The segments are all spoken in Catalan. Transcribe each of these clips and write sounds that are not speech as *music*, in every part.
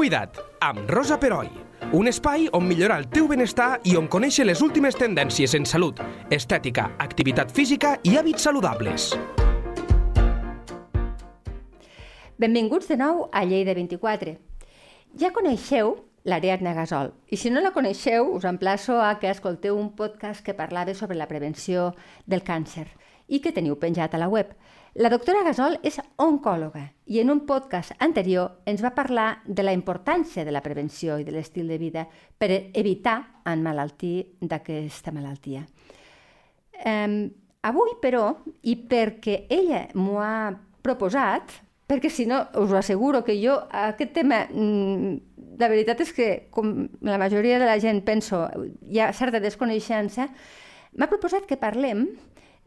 Cuida't, amb Rosa Peroi. Un espai on millorar el teu benestar i on conèixer les últimes tendències en salut, estètica, activitat física i hàbits saludables. Benvinguts de nou a Lleida 24. Ja coneixeu l'Ariadna Gasol, i si no la coneixeu, us emplaço a que escolteu un podcast que parlava sobre la prevenció del càncer i que teniu penjat a la web. La doctora Gasol és oncòloga i en un podcast anterior ens va parlar de la importància de la prevenció i de l'estil de vida per evitar emmalaltir d'aquesta malaltia. Um, avui, però, i perquè ella m'ho ha proposat, perquè si no, us ho asseguro que jo aquest tema, mm, la veritat és que, com la majoria de la gent penso, hi ha certa desconeixença, m'ha proposat que parlem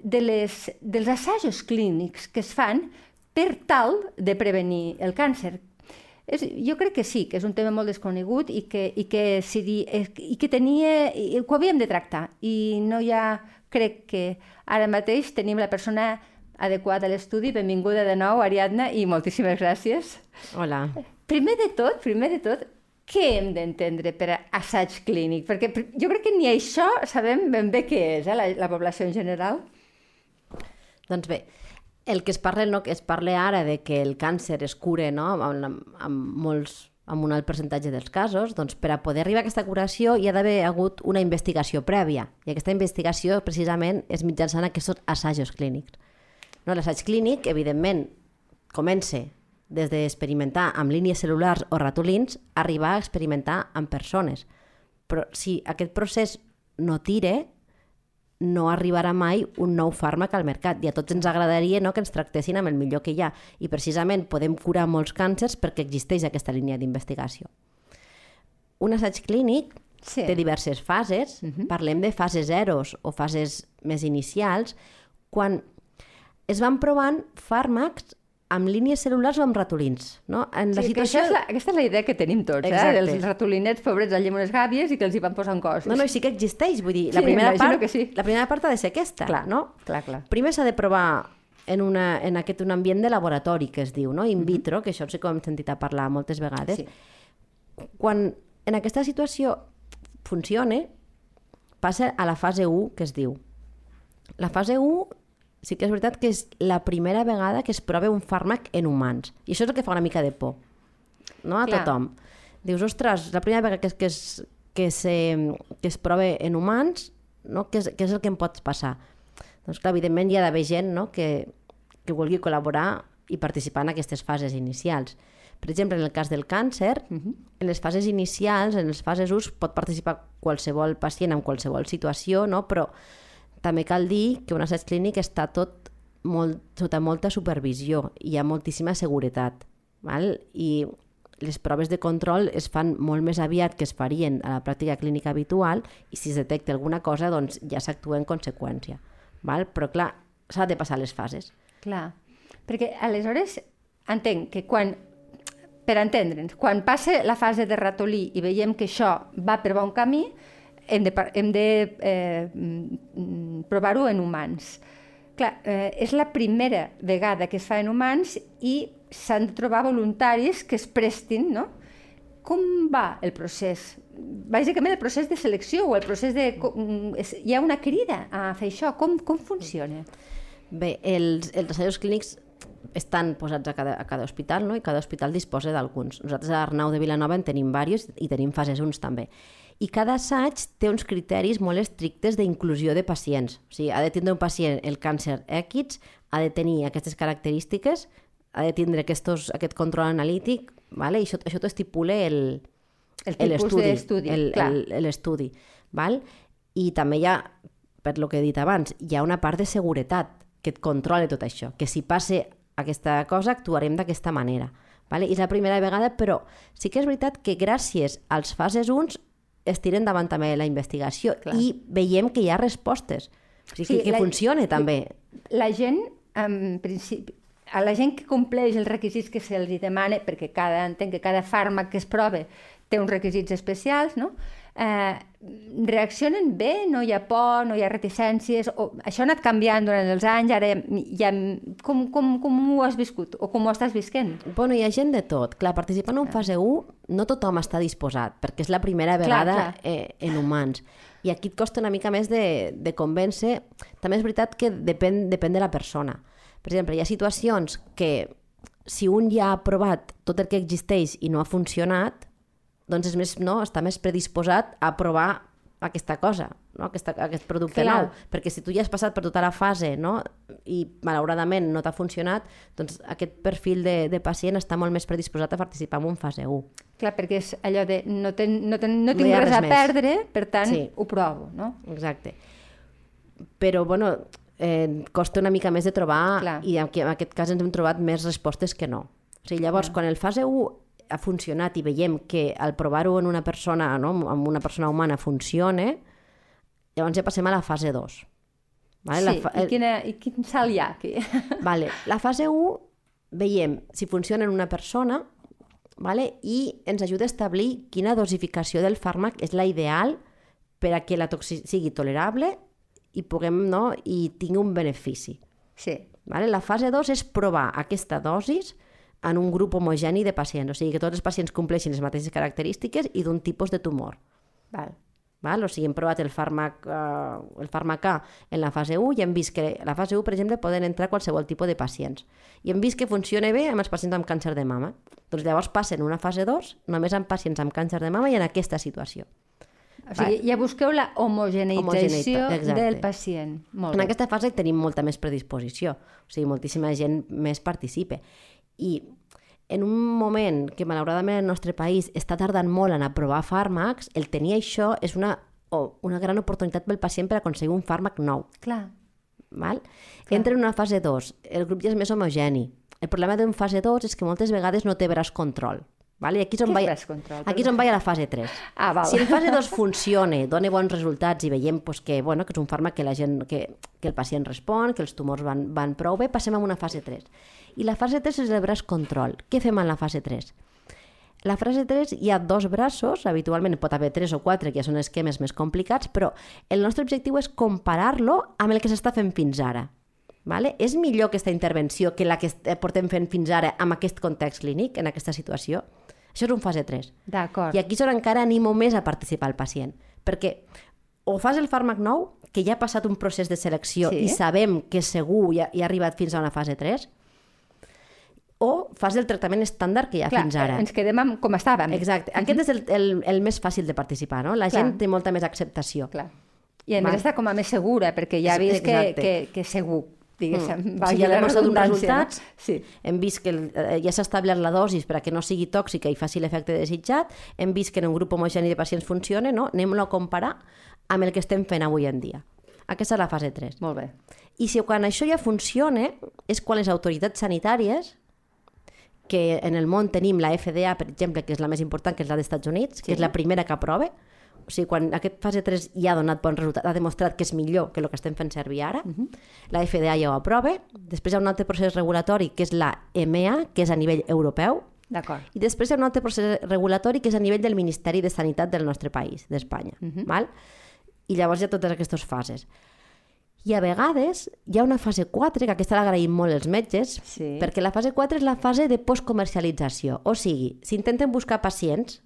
de les, dels assajos clínics que es fan per tal de prevenir el càncer. És, jo crec que sí, que és un tema molt desconegut i que, i que, si di, i que tenia, i ho havíem de tractar. I no hi ha, crec que ara mateix tenim la persona adequada a l'estudi. Benvinguda de nou, Ariadna, i moltíssimes gràcies. Hola. Primer de tot, primer de tot, què hem d'entendre per assaig clínic? Perquè jo crec que ni això sabem ben bé què és, eh, la, la població en general. Doncs bé, el que es parla, no, es parla ara de que el càncer es cura no, amb, amb, molts, amb un alt percentatge dels casos, doncs per a poder arribar a aquesta curació hi ha d'haver hagut una investigació prèvia. I aquesta investigació, precisament, és mitjançant aquests assajos clínics. No, L'assaig clínic, evidentment, comença des d'experimentar amb línies cel·lulars o ratolins, arribar a experimentar amb persones. Però si aquest procés no tira, no arribarà mai un nou fàrmac al mercat i a tots ens agradaria no, que ens tractessin amb el millor que hi ha i precisament podem curar molts càncers perquè existeix aquesta línia d'investigació. Un assaig clínic sí. té diverses fases, uh -huh. parlem de fases zeros o fases més inicials, quan es van provant fàrmacs amb línies cel·lulars o amb ratolins. No? En la sí, situació... és la, aquesta és la idea que tenim tots, Exacte. eh? dels ratolinets pobrets allà amb unes gàbies i que els hi van posant coses. No, no, sí que existeix, vull dir, la, sí, primera part, que sí. la primera part ha de ser aquesta, clar, no? Clar, clar. Primer s'ha de provar en, una, en aquest un ambient de laboratori, que es diu, no? in vitro, mm -hmm. que això sí que ho hem sentit a parlar moltes vegades. Sí. Quan en aquesta situació funciona, passa a la fase 1, que es diu. La fase 1 sí que és veritat que és la primera vegada que es prova un fàrmac en humans. I això és el que fa una mica de por no? a Clar. tothom. Dius, ostres, la primera vegada que, es, que, es, que, se, que es prova en humans, no? què, és, què és el que em pot passar? Doncs clar, evidentment hi ha d'haver gent no? que, que vulgui col·laborar i participar en aquestes fases inicials. Per exemple, en el cas del càncer, uh -huh. en les fases inicials, en les fases 1, pot participar qualsevol pacient en qualsevol situació, no? però també cal dir que un assaig clínic està tot molt, sota molta supervisió i hi ha moltíssima seguretat. Val? I les proves de control es fan molt més aviat que es farien a la pràctica clínica habitual i si es detecta alguna cosa doncs ja s'actua en conseqüència. Val? Però clar, s'ha de passar les fases. Clar, perquè aleshores entenc que quan per entendre'ns, quan passa la fase de ratolí i veiem que això va per bon camí, hem de, hem de eh, mm, provar-ho en humans. Clar, eh, és la primera vegada que es fa en humans i s'han de trobar voluntaris que es prestin, no? Com va el procés? Bàsicament el procés de selecció o el procés de... Mm, hi ha una crida a fer això. Com, com funciona? Bé, els, els assajos clínics estan posats a cada, a cada hospital no? i cada hospital disposa d'alguns. Nosaltres a Arnau de Vilanova en tenim diversos i tenim fases uns també i cada assaig té uns criteris molt estrictes d'inclusió de pacients. O sigui, ha de tindre un pacient el càncer X, ha de tenir aquestes característiques, ha de tindre aquestos, aquest control analític, vale? i això, això t'ho estipula el, el tipus d'estudi. L'estudi. Val? I també hi ha, per lo que he dit abans, hi ha una part de seguretat que et controla tot això, que si passa aquesta cosa actuarem d'aquesta manera. Vale? I és la primera vegada, però sí que és veritat que gràcies als fases 1 es tiren davant també la investigació Clar. i veiem que hi ha respostes. O sigui, sí, que, que la, funciona també. La gent, en principi, a la gent que compleix els requisits que se'ls demana, perquè cada, entenc que cada fàrmac que es prova té uns requisits especials, no? Eh, reaccionen bé? No hi ha por, no hi ha reticències? O, això ha anat canviant durant els anys, ara ja, com, com, com ho has viscut o com ho estàs visquent? Bueno, hi ha gent de tot. Clar, participant en fase 1 no tothom està disposat, perquè és la primera vegada clar, clar. Eh, en humans. I aquí et costa una mica més de, de convèncer. També és veritat que depèn, depèn de la persona. Per exemple, hi ha situacions que si un ja ha provat tot el que existeix i no ha funcionat, doncs és més, no, està més predisposat a provar aquesta cosa, no? Aquesta, aquest producte Clar. nou. Perquè si tu ja has passat per tota la fase no? i malauradament no t'ha funcionat, doncs aquest perfil de, de pacient està molt més predisposat a participar en un fase 1. Clar, perquè és allò de no, ten, no, ten, no tinc no res, res a més. perdre, per tant sí. ho provo, no? Exacte. Però, bueno, eh, costa una mica més de trobar Clar. i en, en aquest cas ens hem trobat més respostes que no. O sigui, llavors, Clar. quan el fase 1 ha funcionat i veiem que al provar-ho en una persona, no, amb una persona humana funciona, llavors ja passem a la fase 2. Vale? Sí, la fa... i, quina, i quin salt hi ha aquí? *laughs* Vale. La fase 1 veiem si funciona en una persona vale? i ens ajuda a establir quina dosificació del fàrmac és la ideal per a que la toxic sigui tolerable i puguem, no? i tingui un benefici. Sí. Vale? La fase 2 és provar aquesta dosis en un grup homogeni de pacients, o sigui que tots els pacients compleixin les mateixes característiques i d'un tipus de tumor. Val. Val? O sigui, hem provat el fàrmac, eh, el fàrmac A en la fase 1 i hem vist que a la fase 1, per exemple, poden entrar qualsevol tipus de pacients. I hem vist que funciona bé amb els pacients amb càncer de mama. Doncs llavors passen una fase 2 només amb pacients amb càncer de mama i en aquesta situació. O sigui, ja busqueu la homogeneïtzació del pacient. Molt en aquesta fase tenim molta més predisposició, o sigui, moltíssima gent més participa. I en un moment que malauradament el nostre país està tardant molt en aprovar fàrmacs, el tenir això és una, oh, una gran oportunitat pel pacient per aconseguir un fàrmac nou. Clar. Val? Clar. Entra en una fase 2, el grup ja és més homogeni. El problema d'un fase 2 és que moltes vegades no té braç control. Vale? Aquí és on, vaig, control, aquí és on vaig a la fase 3. Ah, val. Si en fase 2 *laughs* funciona, dona bons resultats i veiem pues, que, bueno, que és un fàrmac que, la gent, que, que el pacient respon, que els tumors van, van prou bé, passem a una fase 3. I la fase 3 és el braç control. Què fem en la fase 3? La fase 3 hi ha dos braços, habitualment pot haver 3 o 4, que ja són esquemes més complicats, però el nostre objectiu és comparar-lo amb el que s'està fent fins ara. Vale? És millor aquesta intervenció que la que portem fent fins ara amb aquest context clínic, en aquesta situació? Això és un fase 3. D'acord. I aquí és on encara animo més a participar el pacient. Perquè o fas el fàrmac nou, que ja ha passat un procés de selecció sí. i sabem que segur ja, ja ha arribat fins a una fase 3, o fas el tractament estàndard que hi ha Clar, fins ara. ens quedem amb com estàvem. Exacte. -huh. Aquest és el, el, el més fàcil de participar, no? La Clar. gent té molta més acceptació. Clar. I a més està com a més segura, perquè ja ha vist que, que, que segur diguéssim. Mm. Va, o sigui, ja hem mostrat uns resultats, sí. hem vist que eh, ja s'ha establert la dosis perquè no sigui tòxica i faci l'efecte desitjat, hem vist que en un grup homogeni de pacients funciona, no? anem-lo a comparar amb el que estem fent avui en dia. Aquesta és la fase 3. Molt bé. I si quan això ja funciona, és quan les autoritats sanitàries que en el món tenim la FDA, per exemple, que és la més important, que és la dels Estats Units, sí. que és la primera que aprova, o sigui, quan aquest fase 3 ja ha donat bon resultat, ha demostrat que és millor que el que estem fent servir ara, uh -huh. la FDA ja ho aprova, després hi ha un altre procés regulatori que és la EMEA, que és a nivell europeu, i després hi ha un altre procés regulatori que és a nivell del Ministeri de Sanitat del nostre país, d'Espanya. Uh -huh. val? I llavors hi ha totes aquestes fases. I a vegades hi ha una fase 4, que aquesta l'agraïm molt els metges, sí. perquè la fase 4 és la fase de postcomercialització. O sigui, s'intenten buscar pacients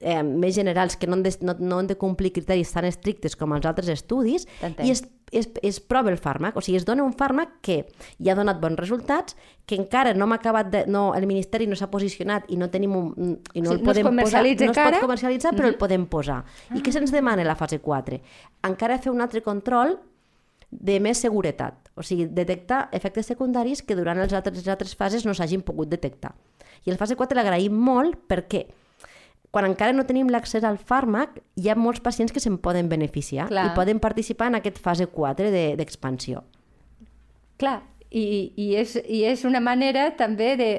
eh, més generals que no han, de, no, no han de complir criteris tan estrictes com els altres estudis i es, es, es prova el fàrmac, o sigui, es dona un fàrmac que ja ha donat bons resultats, que encara no m'ha acabat de... No, el Ministeri no s'ha posicionat i no tenim un, i no, o sigui, el podem no posar, no es pot comercialitzar, però mm -hmm. el podem posar. Ah. I què se'ns demana la fase 4? Encara fer un altre control de més seguretat, o sigui, detectar efectes secundaris que durant les altres, les altres fases no s'hagin pogut detectar. I el fase 4 l'agraïm molt perquè quan encara no tenim l'accés al fàrmac, hi ha molts pacients que se'n poden beneficiar Clar. i poden participar en aquest fase 4 d'expansió. De, Clar, i, i, és, i és una manera també de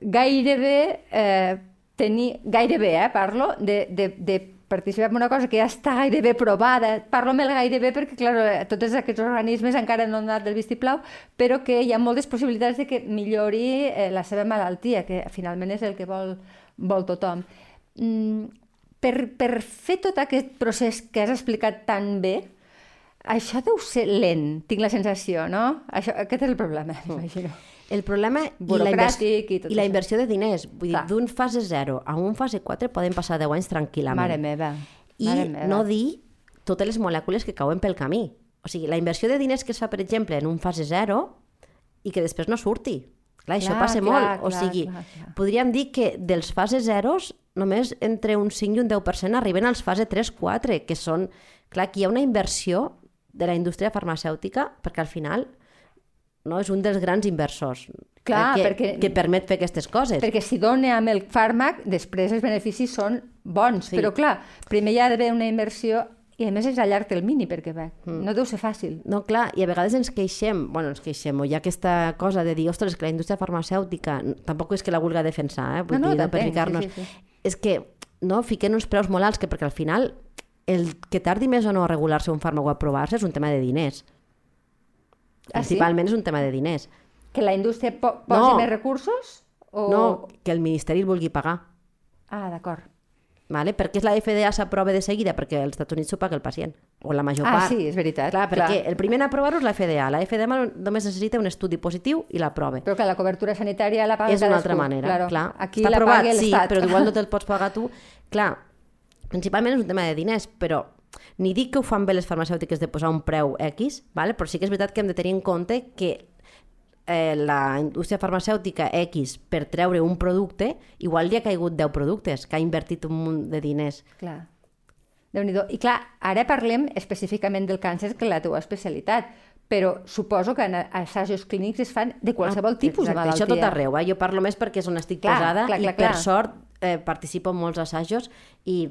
gairebé eh, tenir, gairebé, eh, parlo, de, de, de participar en una cosa que ja està gairebé provada. Parlo amb el gairebé perquè, clar, tots aquests organismes encara no han donat del vistiplau, però que hi ha moltes possibilitats de que millori eh, la seva malaltia, que finalment és el que vol, vol tothom. Mm, per, per fer tot aquest procés que has explicat tan bé, això deu ser lent, tinc la sensació, no? Això, aquest és el problema, m'imagino. El problema i la, Burocràtic i i la inversió de diners. Vull dir, Clar. d'un fase 0 a un fase 4 poden passar 10 anys tranquil·lament. Mare meva. I Mare meva. no dir totes les molècules que cauen pel camí. O sigui, la inversió de diners que es fa, per exemple, en un fase 0 i que després no surti. Clar, això Clar, passa clar, molt. o clar, sigui, clar, clar. podríem dir que dels fases 0 només entre un 5 i un 10% arriben als fase 3-4, que són... Clar, aquí hi ha una inversió de la indústria farmacèutica perquè al final no és un dels grans inversors Clar, eh, que, perquè- que permet fer aquestes coses. Perquè si dona amb el fàrmac, després els beneficis són bons. Sí. Però clar, primer hi ha d'haver una inversió i a més és a llarg termini, perquè bé, Mm. no deu ser fàcil. No, clar, i a vegades ens queixem, bueno, ens queixem, o hi ha aquesta cosa de dir, ostres, que la indústria farmacèutica, tampoc és que la vulgui defensar, eh? vull No, no, dir, per t'entenc, ficar-nos... sí, sí, sí. És que, no, fiquem uns preus molt alts, que perquè al final el que tardi més o no a regular-se un fàrmac o a aprovar-se és un tema de diners. Ah, sí? Principalment és un tema de diners. Que la indústria po posi No. més recursos? O... No, que el Ministeri el vulgui pagar. Ah, d'acord. Vale? Per què la FDA s'aprova de seguida? Perquè als Estats Units s'ho paga el pacient, o la major Ah, part. sí, és veritat. Clar, perquè el primer en aprovar-ho és la FDA. La FDA només necessita un estudi positiu i l'aprova. Però que la cobertura sanitària la paga és cadascú. altra manera, Claro. clar. Aquí Està la aprovat, paga sí, però *laughs* igual no te'l pots pagar tu. Clar, principalment és un tema de diners, però ni dic que ho fan bé les farmacèutiques de posar un preu X, vale? però sí que és veritat que hem de tenir en compte que eh, la indústria farmacèutica X per treure un producte, igual li ha caigut 10 productes, que ha invertit un munt de diners. Clar. déu nhi I clar, ara parlem específicament del càncer, que és la teva especialitat, però suposo que en assajos clínics es fan de qualsevol tipus Ah, Exacte, de malaltia. Això tot arreu, eh? jo parlo més perquè és on estic Clar, posada clar, clar, i per clar. sort eh, participo en molts assajos i,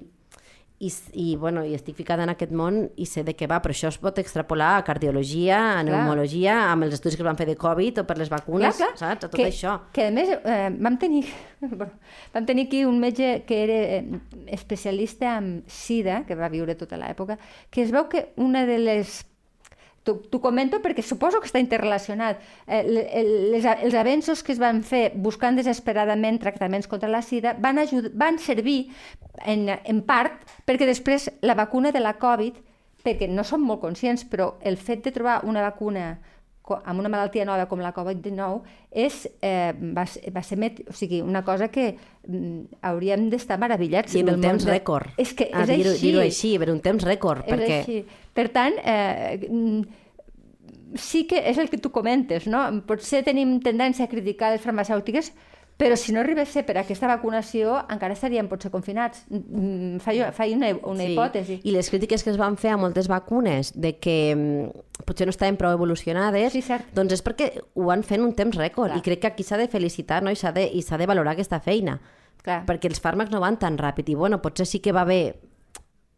i, i, bueno, i estic ficada en aquest món i sé de què va, però això es pot extrapolar a cardiologia, a Clar. pneumologia, amb els estudis que es van fer de Covid o per les vacunes, Clar, clar. saps? A tot que, això. Que a més eh, vam, tenir, *laughs* vam tenir aquí un metge que era eh, especialista en sida, que va viure tota l'època, que es veu que una de les T'ho comento perquè suposo que està interrelacionat. Eh, les, els avenços que es van fer buscant desesperadament tractaments contra la sida van, van servir en, en part perquè després la vacuna de la Covid, perquè no som molt conscients, però el fet de trobar una vacuna amb una malaltia nova com la Covid-19 és, eh, va, va ser met, o sigui, una cosa que mm, hauríem d'estar meravillats. I en un temps de- rècord. És que Ah, és dir-ho així. dir així, per un temps rècord, És perquè... així. Per tant, eh, mm, sí que és el que tu comentes, no? Potser tenim tendència a criticar les farmacèutiques, però si no arribés a ser per aquesta vacunació, encara estaríem potser confinats. Mm, Faig, faig una, una hipòtesi. I les crítiques que es van fer a moltes vacunes de que mm, potser no estaven prou evolucionades, Sí, cert. doncs és perquè ho van en un temps rècord Clar. i crec que aquí s'ha de felicitar no? i s'ha de, i de valorar aquesta feina Clar. perquè els fàrmacs no van tan ràpid i bueno, potser sí que va bé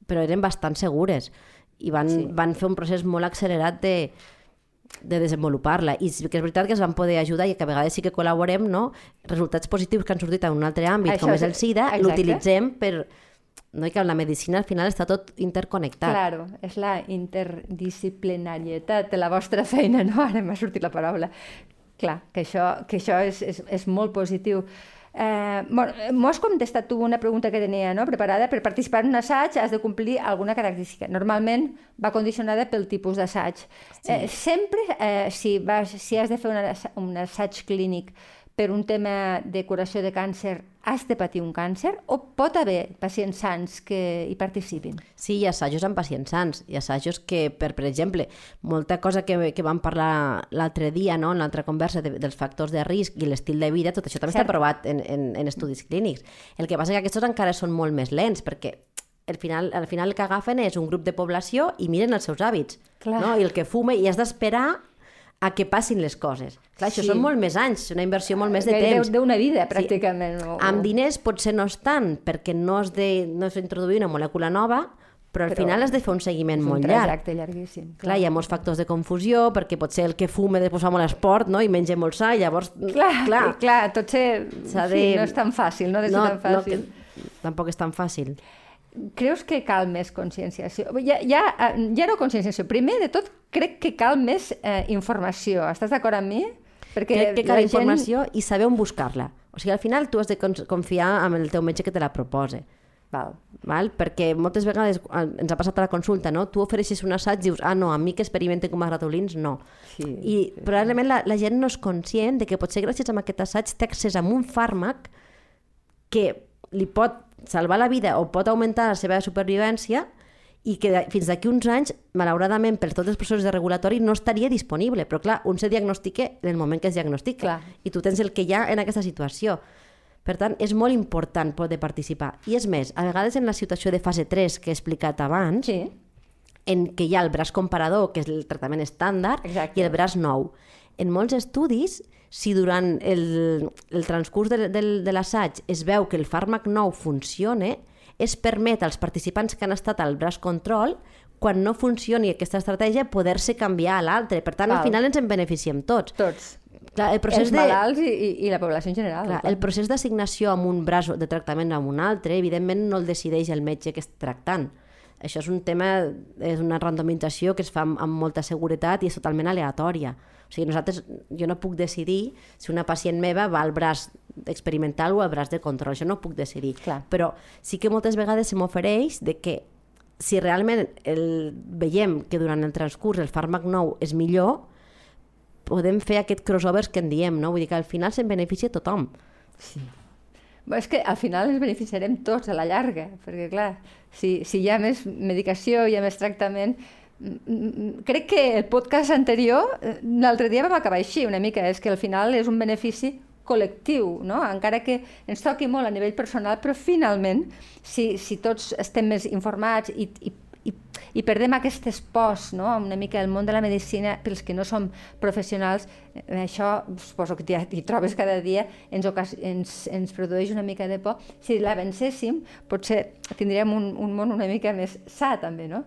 però eren bastant segures i van, Sí. sí. van fer un procés molt accelerat de, de desenvolupar-la i sí que és veritat que es van poder ajudar i que a vegades sí que col·laborem, no? resultats positius que han sortit en un altre àmbit Això com és el SIDA, l'utilitzem per... No? I que la medicina al final està tot interconnectat. Claro, és la interdisciplinarietat de la vostra feina, no? Ara m'ha sortit la paraula. Clar, que això, que això és, és, és molt positiu. Eh, M'ho has contestat tu una pregunta que tenia no? preparada. Per participar en un assaig has de complir alguna característica. Normalment va condicionada pel tipus d'assaig. Sí. Eh, sempre, eh, si, vas, si has de fer un, assa- un assaig clínic per un tema de curació de càncer, has de patir un càncer o pot haver pacients sants que hi participin? Sí, hi ha assajos amb pacients sants, hi ha assajos que, per, per exemple, molta cosa que, que vam parlar l'altre dia, no? en l'altra conversa, de, dels factors de risc i l'estil de vida, tot això també Cert. està aprovat en, en, en estudis clínics. El que passa és que aquests encara són molt més lents, perquè al final, al final el que agafen és un grup de població i miren els seus hàbits. Clar. No? I el que fume, i has d'esperar a que passin les coses. Clar, això Sí. són molt més anys, una inversió molt més de Gairebé temps. D'una vida, pràcticament. O... Amb diners potser no és tant, perquè no has de no d'introduir una molècula nova, però al Però final has de fer un seguiment és un molt llarg. trajecte llarguíssim. Clar, hi ha molts factors de confusió, perquè potser el que fume després fa molt esport no? i menja molt sa, i llavors... Clar, clar, clar tot ser... S'ha Sí, de- no és tan fàcil, no de ser no, tan fàcil. No, que, tampoc és tan fàcil. Creus que cal més conscienciació? Ja, ja, eh, ja no conscienciació. Primer de tot, crec que cal més eh, informació. Estàs d'acord amb mi? Perquè Crec que cal la informació i saber on buscar-la. O sigui, al final tu has de confiar en el teu metge que te la propose. Val. Val? Perquè moltes vegades ens ha passat a la consulta, no? Tu ofereixes un assaig i dius, ah, no, a mi que experimenten com a ratolins, no. Sí, I probablement la, la gent no és conscient de que potser gràcies a aquest assaig té accés a un fàrmac que li pot salvar la vida o pot augmentar la seva supervivència i que fins d'aquí uns anys, malauradament, per tots els processos de regulatori, no estaria disponible. Però, clar, un se diagnostica en el moment que es diagnostica. Clar. I tu tens el que hi ha en aquesta situació. Per tant, és molt important poder participar. I és més, a vegades en la situació de fase 3 que he explicat abans, Sí. en què hi ha el braç comparador, que és el tractament estàndard, Exacte. i el braç nou. En molts estudis, si durant el, el transcurs de, de, de l'assaig es veu que el fàrmac nou funciona, es permet als participants que han estat al braç control, quan no funcioni aquesta estratègia, poder-se canviar a l'altre. Per tant, Val. al final ens en beneficiem tots. Tots. Clar, el Els procés de... malalts i, i, i la població en general. Clar, clar. el procés d'assignació amb un braç de tractament amb un altre, evidentment no el decideix el metge que està tractant. Això és un tema, és una randomització que es fa amb, amb molta seguretat i és totalment aleatòria. O sigui, nosaltres, jo no puc decidir si una pacient meva va al braç experimental o al braç de control, això no ho puc decidir. Clar. Però sí que moltes vegades se m'ofereix de que si realment el, veiem que durant el transcurs el fàrmac nou és millor, podem fer aquest crossovers que en diem, no? Vull dir que al final se'n beneficia tothom. Bé, és que al final ens beneficiarem tots a la llarga, perquè clar, si, si hi ha més medicació, hi ha més tractament... Crec que el podcast anterior, eh, l'altre dia vam acabar així una mica, és que al final és un benefici col·lectiu, no? encara que ens toqui molt a nivell personal, però finalment, si, si tots estem més informats i, i, i, i perdem aquestes pors, no? una mica el món de la medicina, pels que no som professionals, eh, això suposo que t'hi trobes cada dia, ens, ens, ens produeix una mica de por. Si la vencéssim, potser tindríem un, un món una mica més sa també, no?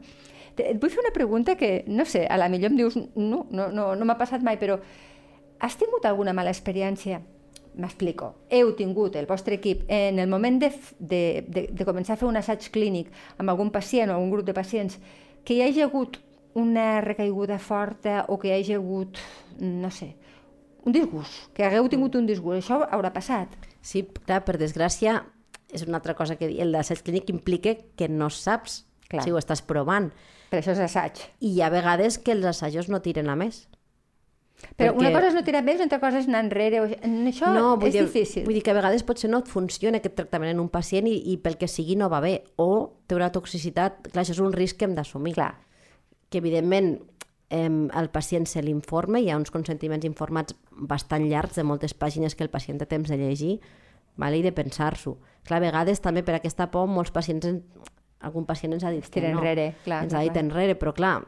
Et vull fer una pregunta que, no sé, a la millor em dius, no, no, no, no m'ha passat mai, però has tingut alguna mala experiència M'explico. Heu tingut, el vostre equip, en el moment de, de, de, de començar a fer un assaig clínic amb algun pacient o algun grup de pacients, que hi hagi hagut una recaiguda forta o que hi hagi hagut, no sé, un disgust, que hagueu tingut un disgust. Això haurà passat. Sí, clar, per desgràcia, és una altra cosa que el d'assaig clínic implica que no saps Clar. si ho estàs provant. Per això és assaig. I hi ha vegades que els assajos no tiren a més. Però una Perquè- cosa és no tirar més, una altra cosa és anar enrere. això vull és dir, difícil. Vull dir que a vegades potser no et funciona aquest tractament en un pacient i, i pel que sigui no va bé. O té una toxicitat... Clar, això és un risc que hem d'assumir. Clar. Que evidentment eh, al pacient se l'informa, hi ha uns consentiments informats bastant llargs de moltes pàgines que el pacient té temps de llegir vale? i de pensar-s'ho. Clar, a vegades també per aquesta por molts pacients, en, algun pacient ens ha dit que no. enrere, clar, ens ha dit clar. enrere, però clar,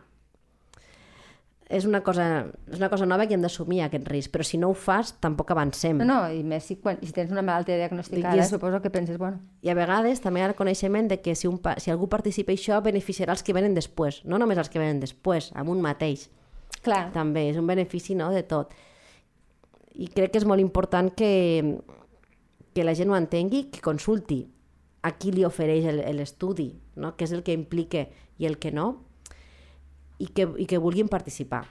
és una cosa, és una cosa nova que hem d'assumir aquest risc, però si no ho fas tampoc avancem. No, no, i més si, quan, si tens una malaltia diagnosticada, I és- suposo que penses, bueno, I a vegades també hi ha el coneixement de que si, un, si algú participa això beneficiarà els que venen després, no només els que venen després, amb un mateix. clar, També és un benefici no, de tot. I crec que és molt important que, que la gent ho entengui, que consulti a qui li ofereix el- l'estudi, no? què és el que implica i el que no, i que, i que vulguin participar.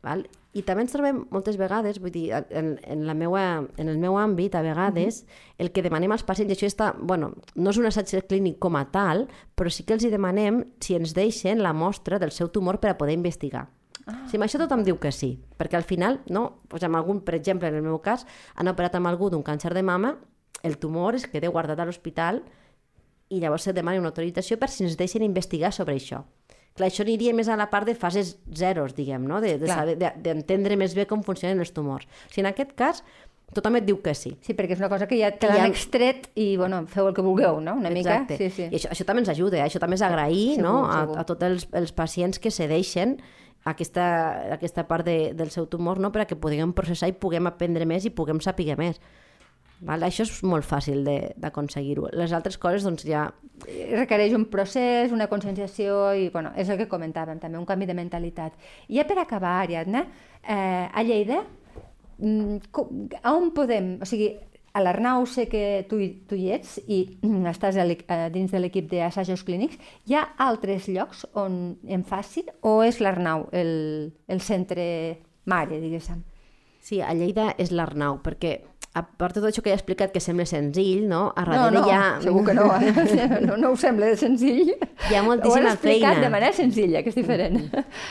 Val? I també ens trobem moltes vegades, vull dir, en, en, la meua, en el meu àmbit, a vegades, el que demanem als pacients, i això està, bueno, no és un assaig clínic com a tal, però sí que els hi demanem si ens deixen la mostra del seu tumor per a poder investigar. Ah. Si amb això tothom diu que sí, perquè al final, no, doncs amb algun, per exemple, en el meu cas, han operat amb algú d'un càncer de mama, el tumor es queda guardat a l'hospital i llavors se demana una autorització per si ens deixen investigar sobre això. Clar, això aniria més a la part de fases zeros, diguem, no? de, de Clar. saber- de- d'entendre més bé com funcionen els tumors. O sigui, en aquest cas, tothom et diu que sí. sí, perquè és una cosa que ja te l'han han- extret i, bueno, feu el que vulgueu, no?, una mica. Exacte. Sí, sí. I això, això també ens ajuda, eh? això també és agrair Segur, no? a, segur. a tots els, els pacients que cedeixen aquesta, aquesta part de, del seu tumor no? per a que puguem processar i puguem aprendre més i puguem saber més. Val? Això és molt fàcil d'aconseguir-ho. Les altres coses, doncs ja... requereix un procés, una conscienciació i, bueno, és el que comentàvem també, un canvi de mentalitat. I ja per acabar, Ariadna, eh, a Lleida, mm, a on podem, o sigui, a l'Arnau sé que tu, tu hi ets i mm, estàs a dins de l'equip d'assajos clínics, hi ha altres llocs on en facin o és l'Arnau el, el centre mare, diguéssim? Sí, a Lleida és l'Arnau, perquè a part de tot això que he explicat que sembla senzill, no? A No, darrere no, hi ha... segur que no, *laughs* eh? no, no ho sembla senzill. Hi ha moltíssima Ho han explicat feina. de manera senzilla, que és diferent.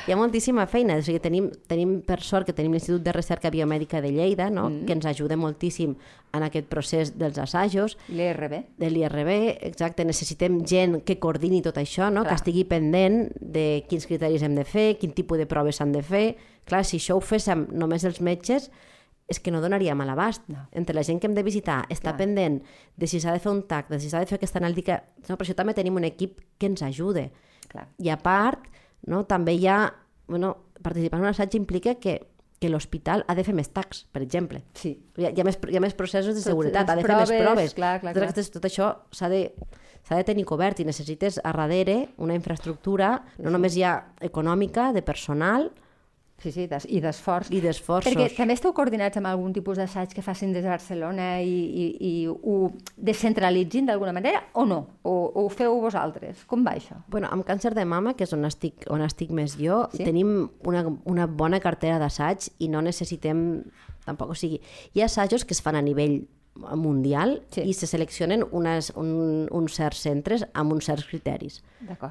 Hi ha moltíssima feina, o sigui, tenim, tenim per sort que tenim l'Institut de Recerca Biomèdica de Lleida, no? mm. que ens ajuda moltíssim en aquest procés dels assajos, L'ERB. de l'IRB, exacte, necessitem gent que coordini tot això, no? Clar. que estigui pendent de quins criteris hem de fer, quin tipus de proves s'han de fer. Clar, si això ho féssim només els metges, és que no donaríem a l'abast. No. Entre la gent que hem de visitar, està Clar. pendent de si s'ha de fer un TAC, de si s'ha de fer aquesta analítica... No, per això també tenim un equip que ens ajude. Clar. I a part, no, també hi ha... Bueno, participar en un assaig implica que, que l'hospital ha de fer més tacs, per exemple. Sí. Hi ha, hi ha, més, hi ha més processos de seguretat, les ha de fer més proves, proves. clar, clar, tot, clar. aquest- tot això s'ha de, s'ha de tenir cobert i necessites a darrere una infraestructura, no només ja econòmica, de personal Sí, sí, des, i d'esforç. i d'esforços. Perquè també esteu coordinats amb algun tipus d'assaig que facin des de Barcelona i, i, i ho descentralitzin d'alguna manera o no? O, o ho feu vosaltres? Com va això? Bueno, amb càncer de mama, que és on estic, on estic més jo, Sí? tenim una, una bona cartera d'assaig i no necessitem tampoc, o sigui, hi ha assajos que es fan a nivell mundial Sí. i se seleccionen unes, un, uns certs centres amb uns certs criteris.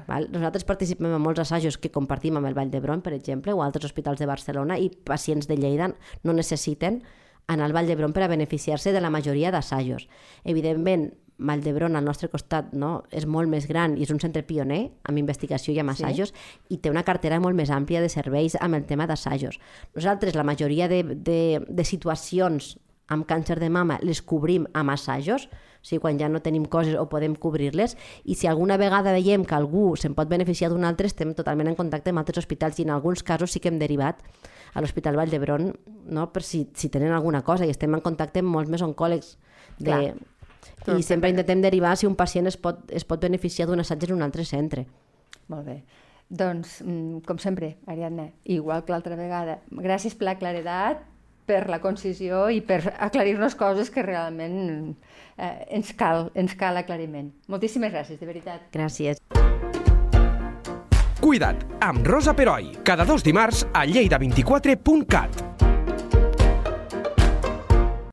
Val? Nosaltres participem en molts assajos que compartim amb el Vall d'Hebron, per exemple, o altres hospitals de Barcelona, i pacients de Lleida no necessiten anar al Vall d'Hebron per a beneficiar-se de la majoria d'assajos. Evidentment, Vall d'Hebron, al nostre costat, no, és molt més gran i és un centre pioner amb investigació i amb Sí. assajos i té una cartera molt més àmplia de serveis amb el tema d'assajos. Nosaltres, la majoria de, de, de situacions amb càncer de mama les cobrim amb assajos, o sigui, quan ja no tenim coses o podem cobrir-les, i si alguna vegada veiem que algú se'n pot beneficiar d'un altre, estem totalment en contacte amb altres hospitals i en alguns casos sí que hem derivat a l'Hospital Vall d'Hebron no? per si, si tenen alguna cosa i estem en contacte amb molts més oncòlegs de... Clar. i sempre intentem derivar si un pacient es pot, es pot beneficiar d'un assaig en un altre centre. Molt bé. Doncs, mm, com sempre, Ariadna, igual que l'altra vegada, gràcies per la claredat, per la concisió i per aclarir-nos coses que realment eh, ens, cal, ens cal aclariment. Moltíssimes gràcies, de veritat. Gràcies. Cuida't, amb Rosa Peroi, cada dos dimarts a lleida24.cat.